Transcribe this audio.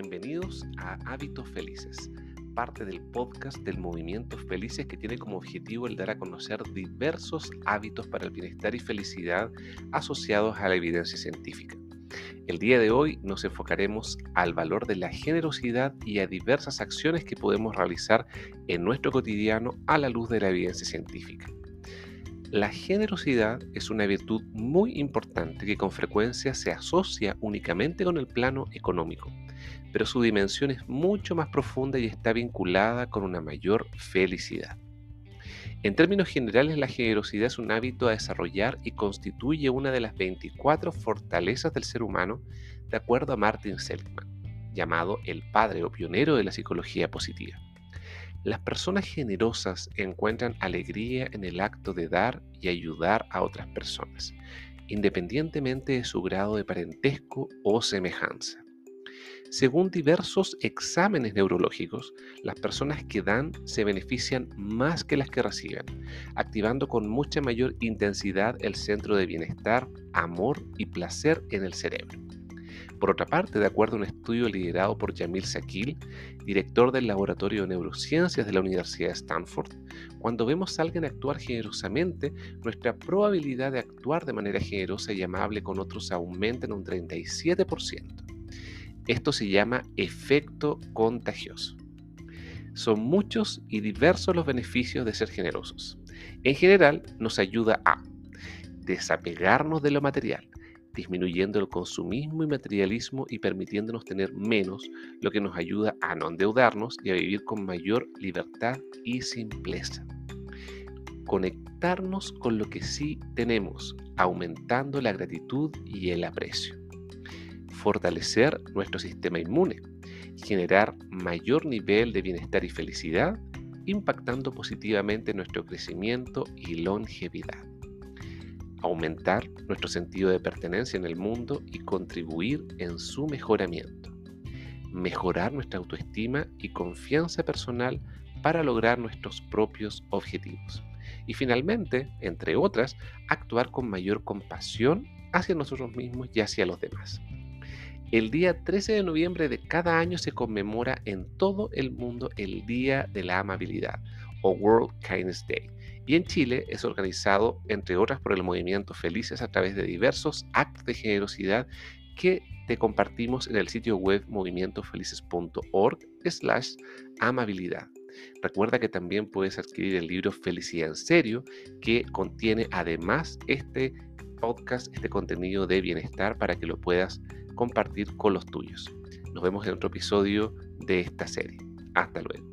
Bienvenidos a Hábitos Felices, parte del podcast del Movimiento Felices que tiene como objetivo el dar a conocer diversos hábitos para el bienestar y felicidad asociados a la evidencia científica. El día de hoy nos enfocaremos al valor de la generosidad y a diversas acciones que podemos realizar en nuestro cotidiano a la luz de la evidencia científica. La generosidad es una virtud muy importante que con frecuencia se asocia únicamente con el plano económico, pero su dimensión es mucho más profunda y está vinculada con una mayor felicidad. En términos generales, la generosidad es un hábito a desarrollar y constituye una de las 24 fortalezas del ser humano, de acuerdo a Martin Seligman, llamado el padre o pionero de la psicología positiva. Las personas generosas encuentran alegría en el acto de dar y ayudar a otras personas, independientemente de su grado de parentesco o semejanza. Según diversos exámenes neurológicos, las personas que dan se benefician más que las que reciben, activando con mucha mayor intensidad el centro de bienestar, amor y placer en el cerebro. Por otra parte, de acuerdo a un estudio liderado por Jamil Sakil, director del Laboratorio de Neurociencias de la Universidad de Stanford, cuando vemos a alguien actuar generosamente, nuestra probabilidad de actuar de manera generosa y amable con otros aumenta en un 37%. Esto se llama efecto contagioso. Son muchos y diversos los beneficios de ser generosos. En general, nos ayuda a desapegarnos de lo material, disminuyendo el consumismo y materialismo y permitiéndonos tener menos, lo que nos ayuda a no endeudarnos y a vivir con mayor libertad y simpleza. Conectarnos con lo que sí tenemos, aumentando la gratitud y el aprecio. Fortalecer nuestro sistema inmune, generar mayor nivel de bienestar y felicidad, impactando positivamente nuestro crecimiento y longevidad aumentar nuestro sentido de pertenencia en el mundo y contribuir en su mejoramiento, mejorar nuestra autoestima y confianza personal para lograr nuestros propios objetivos. Y finalmente, entre otras, actuar con mayor compasión hacia nosotros mismos y hacia los demás. El día 13 de noviembre de cada año se conmemora en todo el mundo el Día de la Amabilidad o World Kindness Day y en Chile es organizado, entre otras, por el movimiento Felices a través de diversos actos de generosidad que te compartimos en el sitio web movimientofelices.org slash amabilidad. Recuerda que también puedes adquirir el libro Felicidad en Serio, que contiene además este podcast, este contenido de bienestar para que lo puedas compartir con los tuyos. Nos vemos en otro episodio de esta serie. Hasta luego.